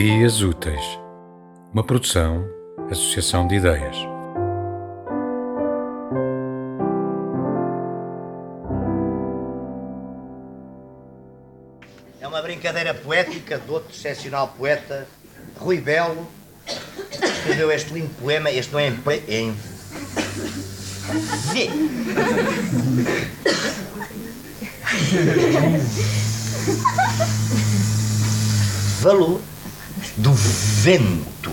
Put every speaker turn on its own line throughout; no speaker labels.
Ideias Úteis, uma produção, associação de ideias.
É uma brincadeira poética do outro excepcional poeta, Rui Belo, que escreveu este lindo poema. Este não é em, é em. Valor do vento.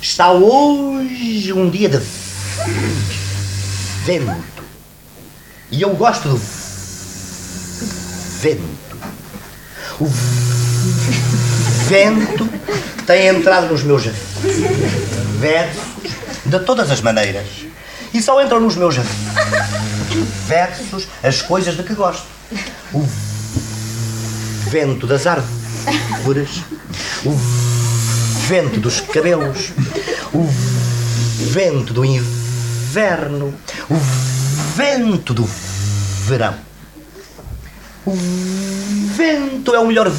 Está hoje um dia de vento. E eu gosto do vento. O vento tem entrado nos meus versos de todas as maneiras. E só entram nos meus versos as coisas de que gosto. O vento das árvores, o vento dos cabelos, o vento do inverno, o vento do verão. O vento é o melhor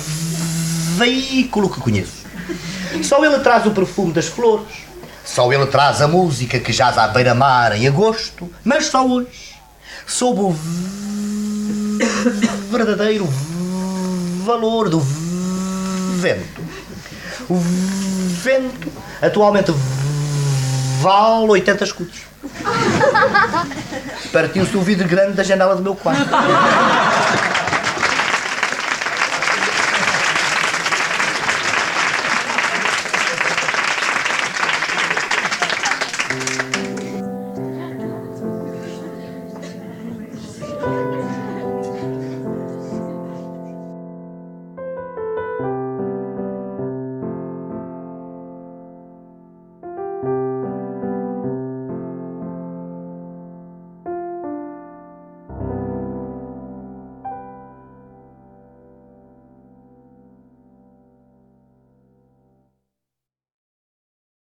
veículo que conheço. Só ele traz o perfume das flores. Só ele traz a música que jaz à beira-mar em agosto. Mas só hoje soube o verdadeiro valor do vento. O vento atualmente vale 80 escudos. Partiu-se o vidro grande da janela do meu quarto.